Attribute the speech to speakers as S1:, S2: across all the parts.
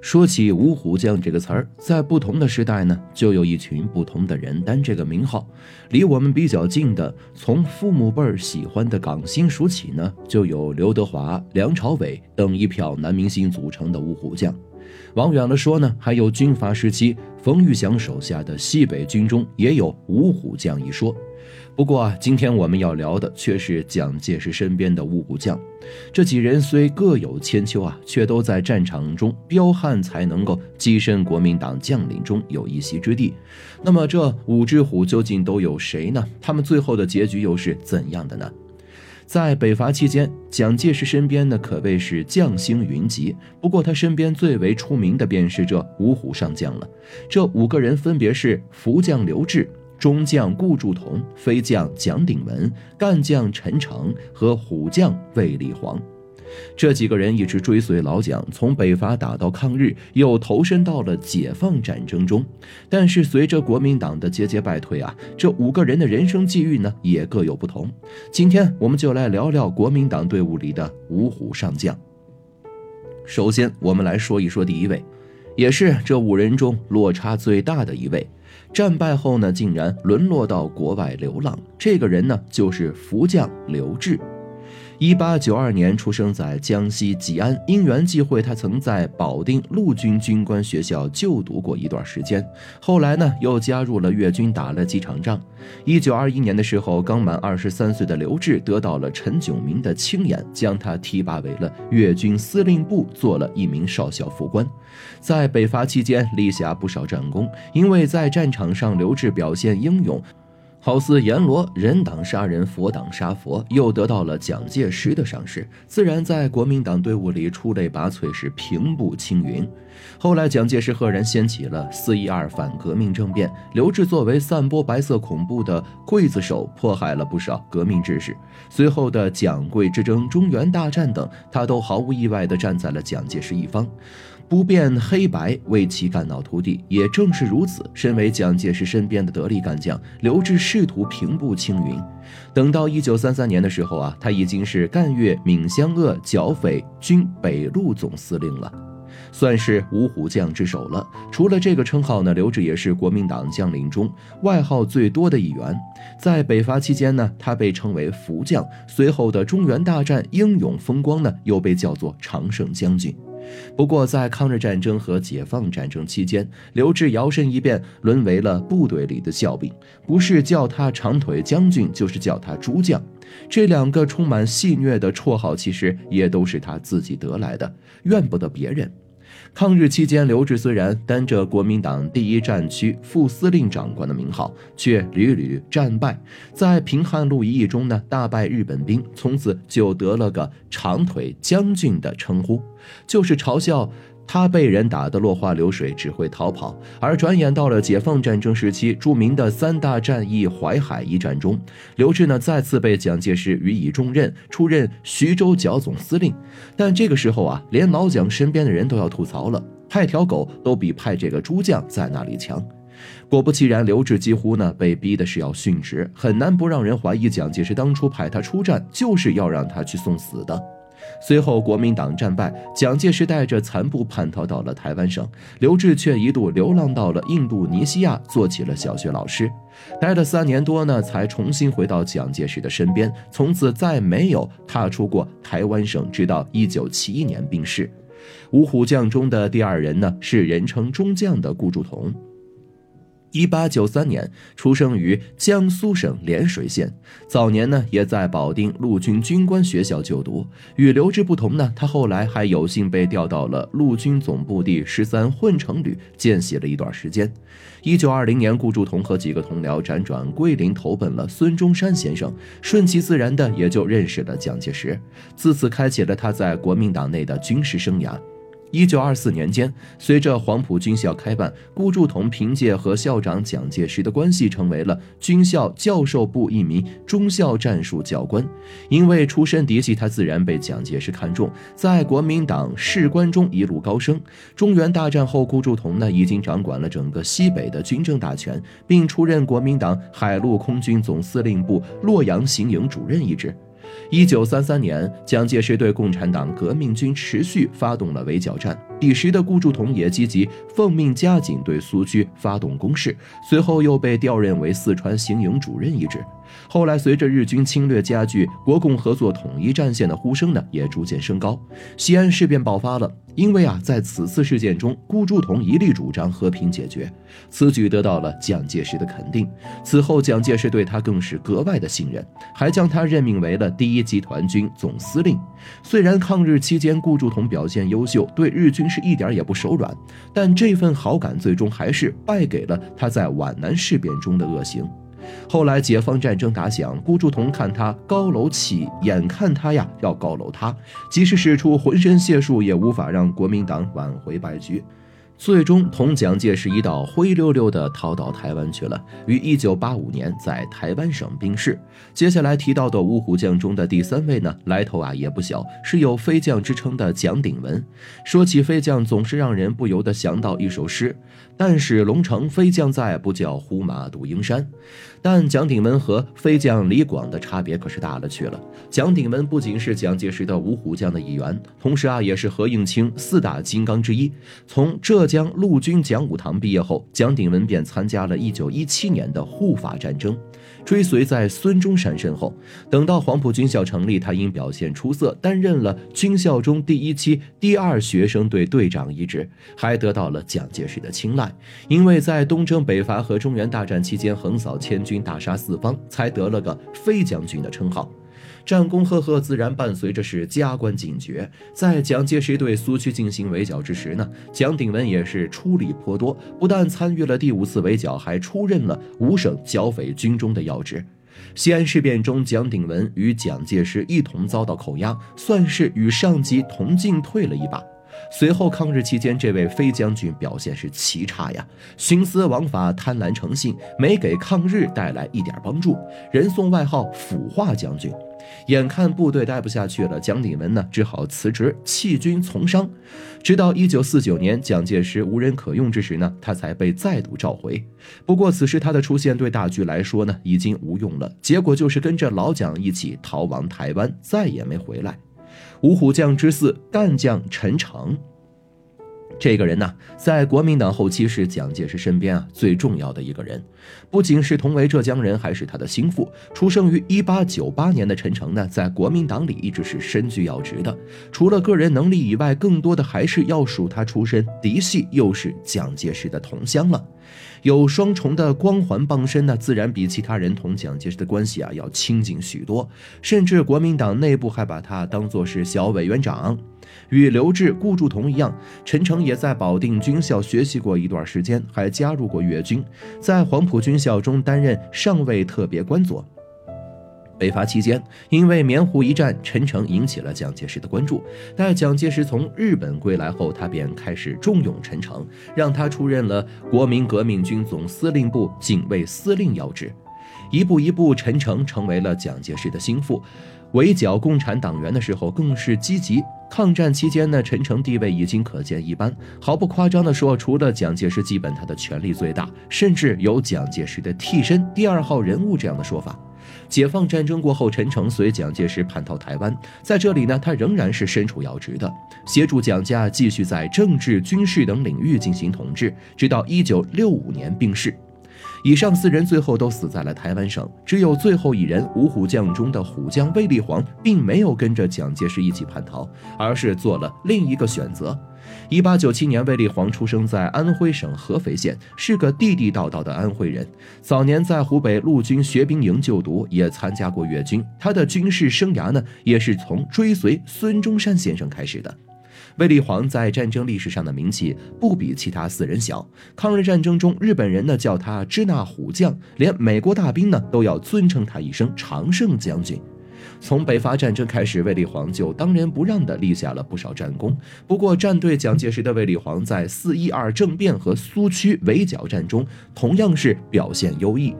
S1: 说起五虎将这个词儿，在不同的时代呢，就有一群不同的人担这个名号。离我们比较近的，从父母辈儿喜欢的港星数起呢，就有刘德华、梁朝伟等一票男明星组成的五虎将。往远了说呢，还有军阀时期冯玉祥手下的西北军中也有五虎将一说。不过啊，今天我们要聊的却是蒋介石身边的五虎将。这几人虽各有千秋啊，却都在战场中彪悍，才能够跻身国民党将领中有一席之地。那么这五只虎究竟都有谁呢？他们最后的结局又是怎样的呢？在北伐期间，蒋介石身边呢可谓是将星云集。不过他身边最为出名的便是这五虎上将了。这五个人分别是福将刘峙。中将顾祝同、飞将蒋鼎文、干将陈诚和虎将卫立煌，这几个人一直追随老蒋，从北伐打到抗日，又投身到了解放战争中。但是随着国民党的节节败退啊，这五个人的人生际遇呢也各有不同。今天我们就来聊聊国民党队伍里的五虎上将。首先，我们来说一说第一位，也是这五人中落差最大的一位。战败后呢，竟然沦落到国外流浪。这个人呢，就是福将刘志。一八九二年出生在江西吉安，因缘际会，他曾在保定陆军军官学校就读过一段时间。后来呢，又加入了粤军，打了几场仗。一九二一年的时候，刚满二十三岁的刘志得到了陈炯明的青眼，将他提拔为了粤军司令部，做了一名少校副官。在北伐期间，立下不少战功，因为在战场上，刘志表现英勇。好似阎罗，人挡杀人，佛挡杀佛，又得到了蒋介石的赏识，自然在国民党队伍里出类拔萃，是平步青云。后来蒋介石赫然掀起了四一二反革命政变，刘志作为散播白色恐怖的刽子手，迫害了不少革命志士。随后的蒋桂之争、中原大战等，他都毫无意外地站在了蒋介石一方。不辨黑白，为其肝脑涂地。也正是如此，身为蒋介石身边的得力干将，刘志试图平步青云。等到一九三三年的时候啊，他已经是赣粤闽湘鄂剿匪军北路总司令了，算是五虎将之首了。除了这个称号呢，刘志也是国民党将领中外号最多的一员。在北伐期间呢，他被称为福将；随后的中原大战英勇风光呢，又被叫做常胜将军。不过，在抗日战争和解放战争期间，刘志摇身一变，沦为了部队里的笑柄，不是叫他长腿将军，就是叫他猪将。这两个充满戏谑的绰号，其实也都是他自己得来的，怨不得别人。抗日期间，刘志虽然担着国民党第一战区副司令长官的名号，却屡屡战败。在平汉路一役中呢，大败日本兵，从此就得了个“长腿将军”的称呼，就是嘲笑。他被人打得落花流水，只会逃跑。而转眼到了解放战争时期，著名的三大战役淮海一战中，刘志呢再次被蒋介石予以重任，出任徐州剿总司令。但这个时候啊，连老蒋身边的人都要吐槽了：派条狗都比派这个猪将在那里强。果不其然，刘志几乎呢被逼的是要殉职，很难不让人怀疑蒋介石当初派他出战就是要让他去送死的。随后，国民党战败，蒋介石带着残部叛逃到了台湾省，刘志却一度流浪到了印度尼西亚，做起了小学老师，待了三年多呢，才重新回到蒋介石的身边，从此再没有踏出过台湾省，直到一九七一年病逝。五虎将中的第二人呢，是人称中将的顾祝同。一八九三年出生于江苏省涟水县，早年呢也在保定陆军军官学校就读。与刘志不同呢，他后来还有幸被调到了陆军总部第十三混成旅见习了一段时间。一九二零年，顾祝同和几个同僚辗转桂林，投奔了孙中山先生，顺其自然的也就认识了蒋介石，自此开启了他在国民党内的军事生涯。一九二四年间，随着黄埔军校开办，顾祝同凭借和校长蒋介石的关系，成为了军校教授部一名中校战术教官。因为出身嫡系，他自然被蒋介石看中，在国民党士官中一路高升。中原大战后，顾祝同呢已经掌管了整个西北的军政大权，并出任国民党海陆空军总司令部洛阳行营主任一职。一九三三年，蒋介石对共产党革命军持续发动了围剿战。彼时的顾祝同也积极奉命加紧对苏区发动攻势，随后又被调任为四川行营主任一职。后来，随着日军侵略加剧，国共合作统一战线的呼声呢也逐渐升高。西安事变爆发了，因为啊，在此次事件中，顾祝同一力主张和平解决，此举得到了蒋介石的肯定。此后，蒋介石对他更是格外的信任，还将他任命为了第一集团军总司令。虽然抗日期间顾祝同表现优秀，对日军是一点也不手软，但这份好感最终还是败给了他在皖南事变中的恶行。后来解放战争打响，顾祝同看他高楼起，眼看他呀要高楼塌，即使使出浑身解数，也无法让国民党挽回败局。最终同蒋介石一道灰溜溜地逃到台湾去了，于一九八五年在台湾省病逝。接下来提到的五虎将中的第三位呢，来头啊也不小，是有飞将之称的蒋鼎文。说起飞将，总是让人不由得想到一首诗：“但使龙城飞将在，不教胡马度阴山。”但蒋鼎文和飞将李广的差别可是大了去了。蒋鼎文不仅是蒋介石的五虎将的一员，同时啊，也是何应钦四大金刚之一。从这江陆军讲武堂毕业后，蒋鼎文便参加了一九一七年的护法战争。追随在孙中山身后，等到黄埔军校成立，他因表现出色，担任了军校中第一期第二学生队队长一职，还得到了蒋介石的青睐。因为在东征北伐和中原大战期间横扫千军，大杀四方，才得了个飞将军的称号。战功赫赫，自然伴随着是加官进爵。在蒋介石对苏区进行围剿之时呢，蒋鼎文也是出力颇多，不但参与了第五次围剿，还出任了五省剿匪军中的要职。西安事变中，蒋鼎文与蒋介石一同遭到扣押，算是与上级同进退了一把。随后抗日期间，这位飞将军表现是奇差呀，徇私枉法，贪婪成性，没给抗日带来一点帮助，人送外号“腐化将军”。眼看部队待不下去了，蒋鼎文呢只好辞职弃军从商。直到一九四九年，蒋介石无人可用之时呢，他才被再度召回。不过此时他的出现对大局来说呢已经无用了，结果就是跟着老蒋一起逃亡台湾，再也没回来。五虎将之四，干将陈诚。这个人呢，在国民党后期是蒋介石身边啊最重要的一个人，不仅是同为浙江人，还是他的心腹。出生于一八九八年的陈诚呢，在国民党里一直是身居要职的。除了个人能力以外，更多的还是要数他出身嫡系，又是蒋介石的同乡了。有双重的光环傍身呢，自然比其他人同蒋介石的关系啊要亲近许多。甚至国民党内部还把他当作是小委员长。与刘志、顾祝同一样，陈诚也在保定军校学习过一段时间，还加入过粤军，在黄埔军校中担任上尉特别官佐。北伐期间，因为棉湖一战，陈诚引起了蒋介石的关注。待蒋介石从日本归来后，他便开始重用陈诚，让他出任了国民革命军总司令部警卫司令要职。一步一步，陈诚成为了蒋介石的心腹。围剿共产党员的时候，更是积极。抗战期间呢，陈诚地位已经可见一斑。毫不夸张地说，除了蒋介石，基本他的权力最大，甚至有蒋介石的替身、第二号人物这样的说法。解放战争过后，陈诚随蒋介石叛逃台湾，在这里呢，他仍然是身处要职的，协助蒋家继续在政治、军事等领域进行统治，直到一九六五年病逝。以上四人最后都死在了台湾省，只有最后一人五虎将中的虎将卫立煌，并没有跟着蒋介石一起叛逃，而是做了另一个选择。一八九七年，卫立煌出生在安徽省合肥县，是个地地道道的安徽人。早年在湖北陆军学兵营就读，也参加过粤军。他的军事生涯呢，也是从追随孙中山先生开始的。卫立煌在战争历史上的名气不比其他四人小。抗日战争中，日本人呢叫他支那虎将，连美国大兵呢都要尊称他一声常胜将军。从北伐战争开始，卫立煌就当仁不让地立下了不少战功。不过，战队蒋介石的卫立煌在四一二政变和苏区围剿战中同样是表现优异。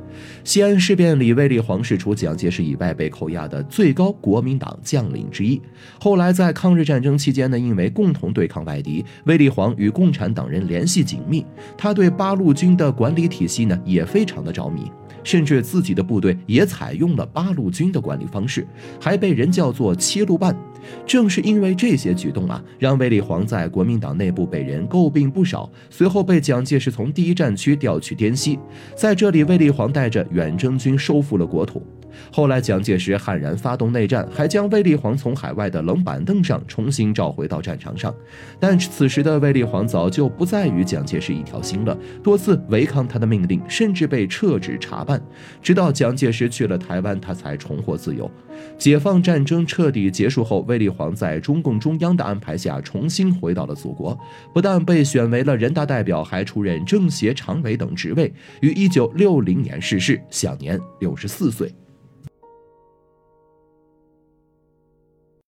S1: 西安事变里，卫立煌是除蒋介石以外被扣押的最高国民党将领之一。后来在抗日战争期间呢，因为共同对抗外敌，卫立煌与共产党人联系紧密。他对八路军的管理体系呢也非常的着迷。甚至自己的部队也采用了八路军的管理方式，还被人叫做七路半。正是因为这些举动啊，让卫立煌在国民党内部被人诟病不少。随后被蒋介石从第一战区调去滇西，在这里，卫立煌带着远征军收复了国土。后来，蒋介石悍然发动内战，还将卫立煌从海外的冷板凳上重新召回到战场上。但此时的卫立煌早就不再与蒋介石一条心了，多次违抗他的命令，甚至被撤职查办。直到蒋介石去了台湾，他才重获自由。解放战争彻底结束后，卫立煌在中共中央的安排下重新回到了祖国，不但被选为了人大代表，还出任政协常委等职位。于一九六零年逝世，享年六十四岁。